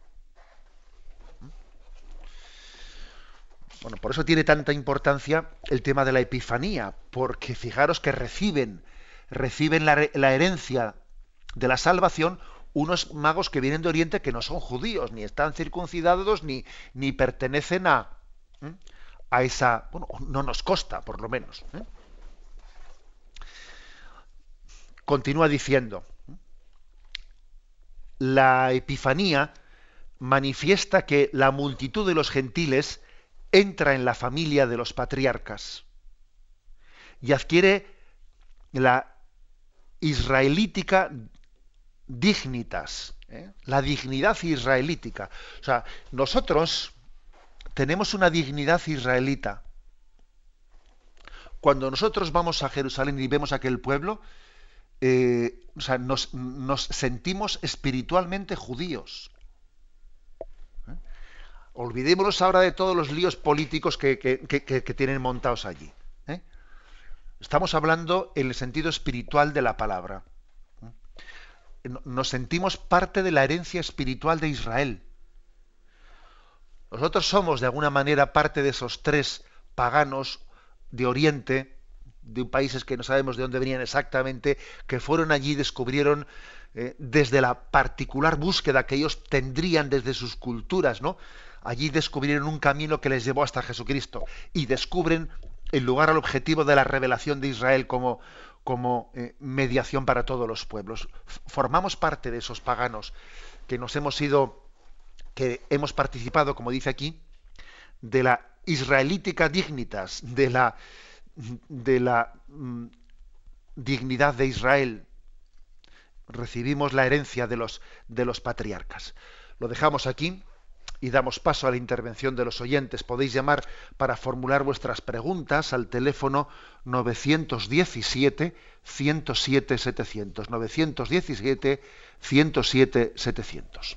Bueno, por eso tiene tanta importancia el tema de la epifanía, porque fijaros que reciben, reciben la, herencia de la salvación unos magos que vienen de Oriente que no son judíos, ni están circuncidados, ni, ni pertenecen a, a esa, bueno, no nos costa, por lo menos. continúa diciendo, la Epifanía manifiesta que la multitud de los gentiles entra en la familia de los patriarcas y adquiere la israelítica dignitas, ¿eh? la dignidad israelítica. O sea, nosotros tenemos una dignidad israelita. Cuando nosotros vamos a Jerusalén y vemos aquel pueblo, eh, o sea, nos, sentimos espiritualmente judíos. ¿Eh? Olvidémonos ahora de todos los líos políticos que, tienen montados allí. ¿eh? Estamos hablando en el sentido espiritual de la palabra. Nos sentimos parte de la herencia espiritual de Israel. Nosotros somos de alguna manera parte de esos tres paganos de Oriente de países que no sabemos de dónde venían exactamente, que fueron allí y descubrieron eh, desde la particular búsqueda que ellos tendrían desde sus culturas, ¿no? Allí descubrieron un camino que les llevó hasta Jesucristo y descubren el lugar al objetivo de la revelación de Israel como, como eh, mediación para todos los pueblos. Formamos parte de esos paganos que nos hemos ido, que hemos participado, como dice aquí, de la israelítica dignitas, de la de la mm, dignidad de Israel. Recibimos la herencia de los, de los patriarcas. Lo dejamos aquí y damos paso a la intervención de los oyentes. Podéis llamar para formular vuestras preguntas al teléfono 917 107 700. 917 107 700.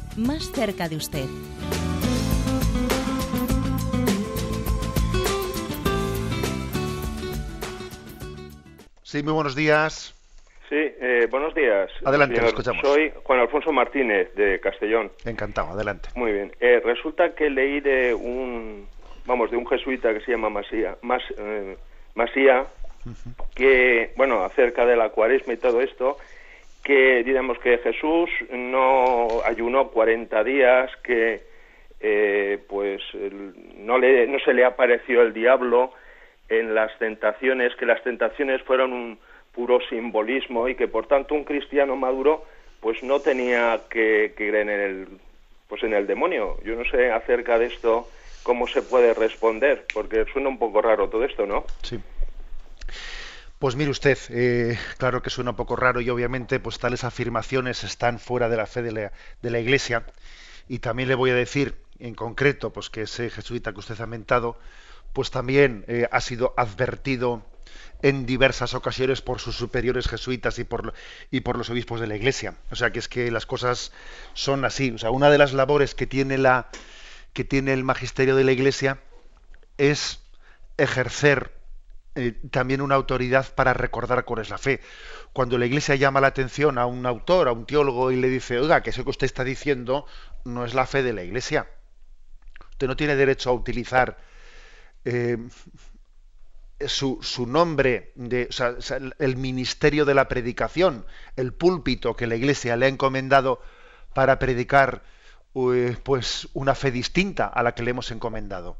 más cerca de usted. Sí, muy buenos días. Sí, eh, buenos días. Adelante, lo escuchamos. Soy Juan Alfonso Martínez, de Castellón. Encantado, adelante. Muy bien. Eh, resulta que leí de un, vamos, de un jesuita que se llama Masía, Mas, eh, Masía, que, bueno, acerca de la cuaresma y todo esto, que digamos que Jesús no ayunó 40 días, que pues no, le, no se le apareció el diablo en las tentaciones, que las tentaciones fueron un puro simbolismo y que por tanto un cristiano maduro pues no tenía que, creer en el pues en el demonio. Yo no sé acerca de esto cómo se puede responder, porque suena un poco raro todo esto, ¿no? Sí. Pues mire usted, eh, claro que suena un poco raro y obviamente pues tales afirmaciones están fuera de la fe de la, Iglesia y también le voy a decir en concreto pues que ese jesuita que usted ha mentado pues también eh, ha sido advertido en diversas ocasiones por sus superiores jesuitas y por, y por los obispos de la Iglesia. O sea que es que las cosas son así. O sea, una de las labores que tiene, la, que tiene el magisterio de la Iglesia es ejercer eh, también una autoridad para recordar cuál es la fe. Cuando la Iglesia llama la atención a un autor, a un teólogo y le dice, oiga, que eso que usted está diciendo no es la fe de la Iglesia. Usted no tiene derecho a utilizar eh, su, su, nombre, de, el ministerio de la predicación, el púlpito que la Iglesia le ha encomendado para predicar eh, pues una fe distinta a la que le hemos encomendado.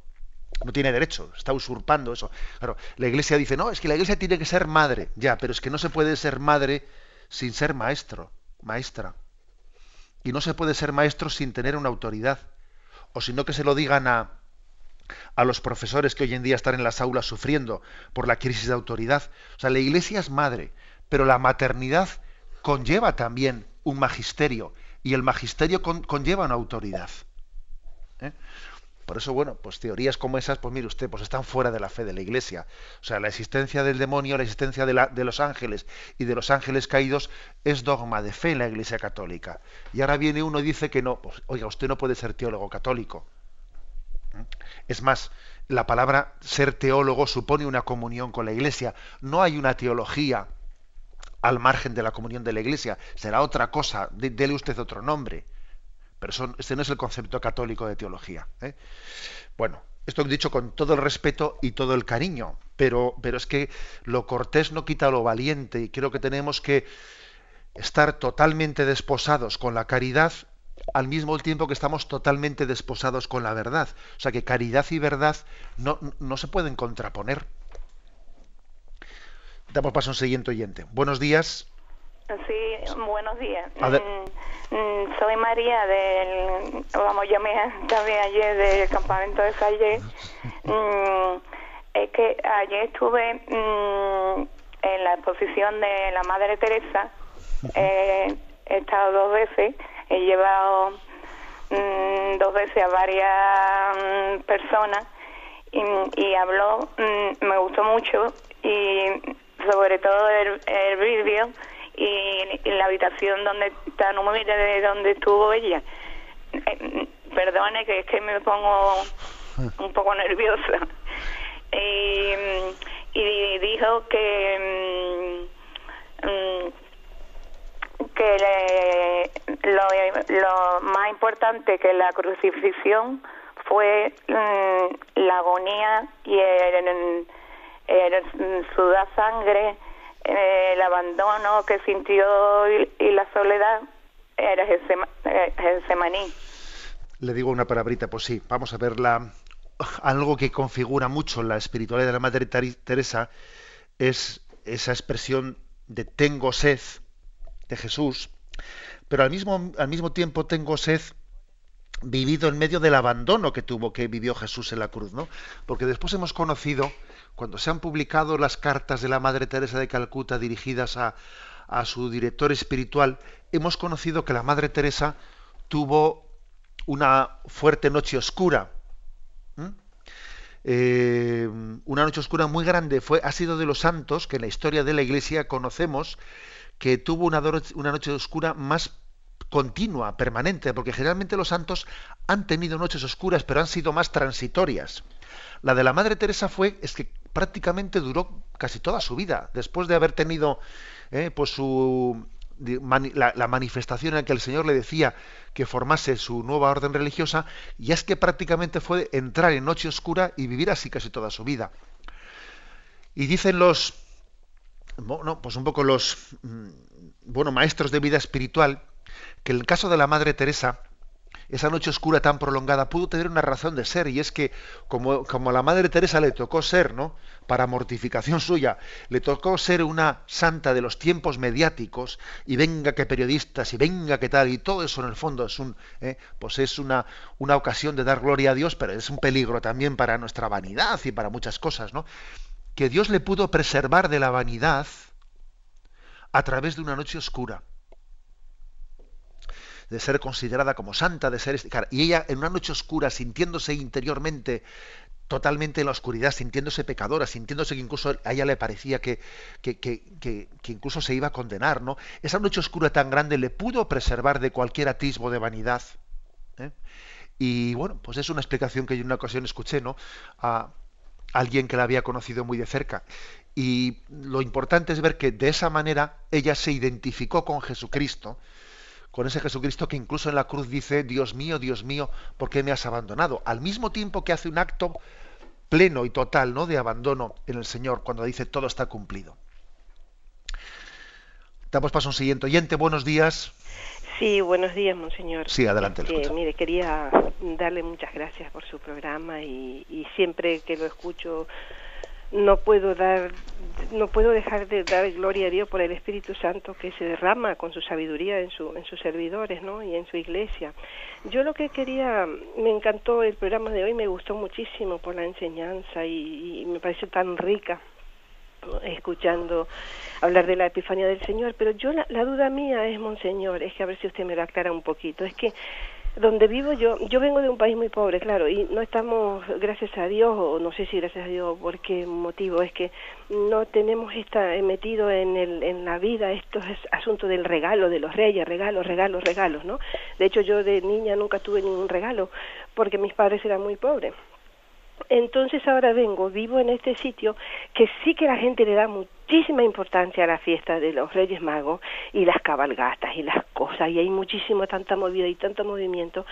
No tiene derecho, está usurpando eso. Claro, la Iglesia dice, no, es que la Iglesia tiene que ser madre. Ya, pero es que no se puede ser madre sin ser maestro, maestra. Y no se puede ser maestro sin tener una autoridad. O sino que se lo digan a, a los profesores que hoy en día están en las aulas sufriendo por la crisis de autoridad. O sea, la iglesia es madre, pero la maternidad conlleva también un magisterio y el magisterio conlleva una autoridad. ¿eh? Por eso, bueno, pues teorías como esas, pues mire usted, pues están fuera de la fe de la Iglesia. O sea, la existencia del demonio, la existencia de, los ángeles y de los ángeles caídos es dogma de fe en la Iglesia católica. Y ahora viene uno y dice que no, pues oiga, usted no puede ser teólogo católico. Es más, la palabra ser teólogo supone una comunión con la Iglesia. No hay una teología al margen de la comunión de la Iglesia. Será otra cosa, dele usted otro nombre. Pero este no es el concepto católico de teología. ¿eh? Bueno, esto he dicho con todo el respeto y todo el cariño, pero, pero es que lo cortés no quita lo valiente y creo que tenemos que estar totalmente desposados con la caridad al mismo tiempo que estamos totalmente desposados con la verdad. O sea que caridad y verdad no, no se pueden contraponer. Damos paso a un siguiente oyente. Buenos días. Sí, buenos días. Mm, mm, soy María del, vamos, yo me también ayer del campamento de Salle. [laughs] Mm, es que ayer estuve en la exposición de la Madre Teresa. he estado dos veces he llevado mm, dos veces a varias mm, personas y, habló, mm, me gustó mucho y sobre todo el, el vídeo y, la habitación donde está, no me de donde estuvo ella. Eh, perdone que es que me pongo un poco nerviosa. Y, y dijo que que lo, más importante que la crucifixión fue mm, la agonía y el, sudar sangre, el abandono que sintió y, la soledad era Getsemaní. Le digo una palabrita, pues sí, vamos a ver la, algo que configura mucho la espiritualidad de la Madre Teresa es esa expresión de tengo sed, de Jesús, pero al mismo, al mismo tiempo tengo sed vivido en medio del abandono que tuvo, que vivió Jesús en la cruz, ¿no? Porque después hemos conocido, cuando se han publicado las cartas de la Madre Teresa de Calcuta dirigidas a, su director espiritual, hemos conocido que la Madre Teresa tuvo una fuerte noche oscura, Eh, una noche oscura muy grande. Fue, ha sido de los santos que en la historia de la Iglesia conocemos que tuvo una noche oscura más continua, permanente, porque generalmente los santos han tenido noches oscuras, pero han sido más transitorias. La de la Madre Teresa fue, es que prácticamente duró casi toda su vida, después de haber tenido eh, pues su, la, manifestación en la que el Señor le decía que formase su nueva orden religiosa, y es que prácticamente fue entrar en noche oscura y vivir así casi toda su vida. Y dicen los, bueno, pues un poco los, mm, bueno, maestros de vida espiritual, que en el caso de la Madre Teresa, esa noche oscura tan prolongada pudo tener una razón de ser, y es que como, como a la Madre Teresa le tocó ser, ¿no? Para mortificación [laughs] suya, le tocó ser una santa de los tiempos mediáticos, y venga que periodistas, y venga que tal, y todo eso en el fondo es un, ¿eh? pues es una, una ocasión de dar gloria a Dios, pero es un peligro también para nuestra vanidad y para muchas cosas, ¿no? Que Dios le pudo preservar de la vanidad a través de una noche oscura de ser considerada como santa, de ser... Y ella en una noche oscura, sintiéndose interiormente totalmente en la oscuridad, sintiéndose pecadora, sintiéndose que incluso a ella le parecía que, que, que, incluso se iba a condenar, ¿no? Esa noche oscura tan grande le pudo preservar de cualquier atisbo de vanidad. ¿eh? Y bueno, pues es una explicación que yo en una ocasión escuché, ¿no? A alguien que la había conocido muy de cerca. Y lo importante es ver que de esa manera ella se identificó con Jesucristo, con ese Jesucristo que incluso en la cruz dice, Dios mío, Dios mío, ¿por qué me has abandonado? Al mismo tiempo que hace un acto pleno y total ¿no? de abandono en el Señor cuando dice todo está cumplido. Damos paso a un siguiente oyente. Buenos días. Sí, buenos días, monseñor. Sí, adelante. Este, mire, quería darle muchas gracias por su programa y siempre que lo escucho no puedo dar no puedo dejar de dar gloria a Dios por el Espíritu Santo que se derrama con su sabiduría en, su, en sus servidores ¿no? y en su iglesia. Yo lo que quería, me encantó el programa de hoy, me gustó muchísimo por la enseñanza y, me pareció tan rica escuchando hablar de la Epifanía del Señor, pero yo la, la duda mía es, Monseñor, es que a ver si usted me lo aclara un poquito, es que donde vivo yo, yo vengo de un país muy pobre, claro, y no estamos, gracias a Dios, o no sé si gracias a Dios, por qué motivo, es que no tenemos esta, eh, metido en, el, en la vida estos asuntos del regalo, de los reyes, regalos, regalos, regalos, ¿no? De hecho, yo de niña nunca tuve ningún regalo, porque mis padres eran muy pobres. Entonces ahora vengo, vivo en este sitio que sí que la gente le da muchísima importancia a la fiesta de los Reyes Magos y las cabalgatas y las cosas, y hay muchísimo, tanta movida y tanto movimiento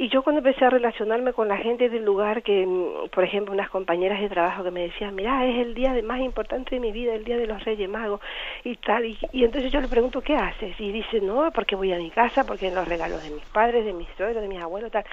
y yo cuando empecé a relacionarme con la gente del lugar, que mm, por ejemplo unas compañeras de trabajo que me decían, mira, es el día más importante de mi vida, el día de los Reyes Magos y tal, y, entonces yo le pregunto, ¿qué haces? Y dice, no, porque voy a mi casa, porque los regalos de mis padres, de mis suegros, de mis abuelos, tal,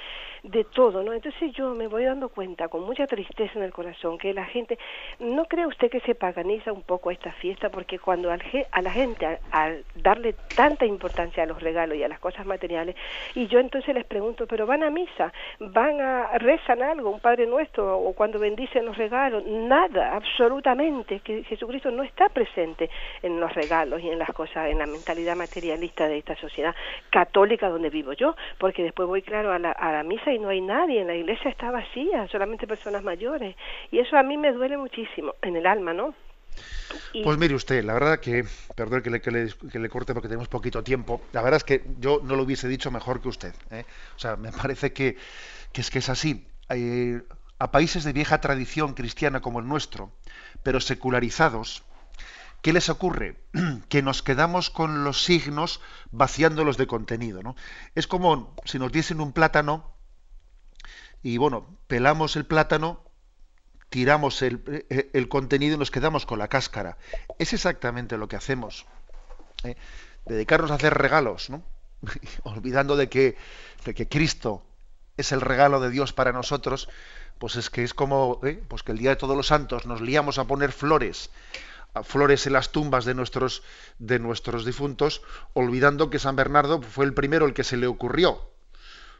de todo, ¿no? Entonces yo me voy dando cuenta con mucha tristeza en el corazón que la gente, ¿no cree usted que se paganiza un poco esta fiesta? Porque cuando al, a la gente, al darle tanta importancia a los regalos y a las cosas materiales, y yo entonces les pregunto, pero van a misa, van a rezan algo, un Padre Nuestro, o cuando bendicen los regalos, nada, absolutamente, que Jesucristo no está presente en los regalos y en las cosas, en la mentalidad materialista de esta sociedad católica donde vivo yo, porque después voy, claro, a la, a la misa y no hay nadie, en la iglesia está vacía, solamente personas mayores, y eso a mí me duele muchísimo, en el alma, ¿no? Pues mire usted, la verdad que, perdón que le, que le, corte porque tenemos poquito tiempo, la verdad es que yo no lo hubiese dicho mejor que usted. ¿eh? O sea, me parece que, es que es así. a países de vieja tradición cristiana como el nuestro, pero secularizados, ¿qué les ocurre? [clears throat] que nos quedamos con los signos vaciándolos de contenido. ¿no? Es como si nos diesen un plátano y bueno, pelamos el plátano tiramos el, eh, el, contenido y nos quedamos con la cáscara. Es exactamente lo que hacemos. ¿eh? Dedicarnos a hacer regalos, ¿no? [laughs] olvidando de que, de que Cristo es el regalo de Dios para nosotros, pues es que es como ¿eh? pues que el día de todos los santos nos liamos a poner flores, flores en las tumbas de nuestros, de nuestros difuntos, olvidando que San Bernardo fue el primero el que se le ocurrió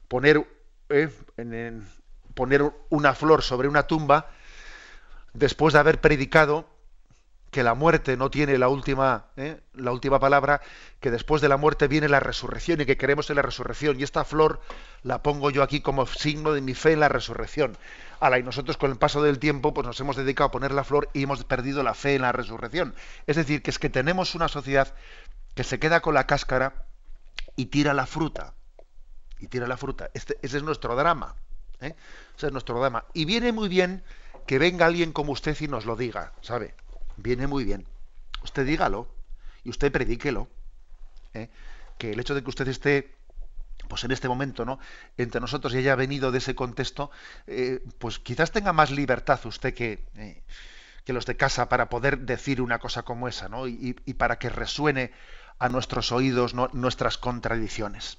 poner, en, poner una flor sobre una tumba después de haber predicado que la muerte no tiene la última, ¿eh? la última palabra, que después de la muerte viene la resurrección y que creemos en la resurrección. Y esta flor la pongo yo aquí como signo de mi fe en la resurrección. Ala, y nosotros con el paso del tiempo pues nos hemos dedicado a poner la flor y hemos perdido la fe en la resurrección. Es decir, que es que tenemos una sociedad que se queda con la cáscara y tira la fruta. Y tira la fruta. Este, ese es nuestro drama. ¿eh? Ese es nuestro drama. Y viene muy bien que venga alguien como usted y nos lo diga, ¿sabe? viene muy bien. Usted dígalo y usted predíquelo. ¿eh? Que el hecho de que usted esté pues en este momento, ¿no? Entre nosotros y haya venido de ese contexto, eh, pues quizás tenga más libertad usted que, eh, que, los de casa para poder decir una cosa como esa, ¿no? Y, para que resuene a nuestros oídos nuestras contradicciones.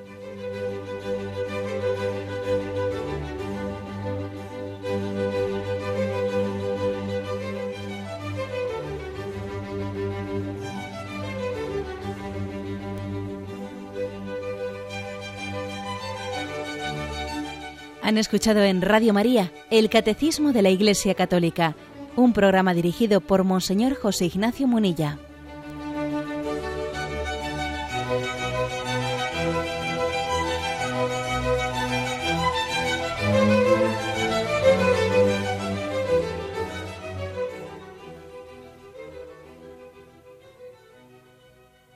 Han escuchado en Radio María el Catecismo de la Iglesia Católica, un programa dirigido por Monseñor José Ignacio Munilla.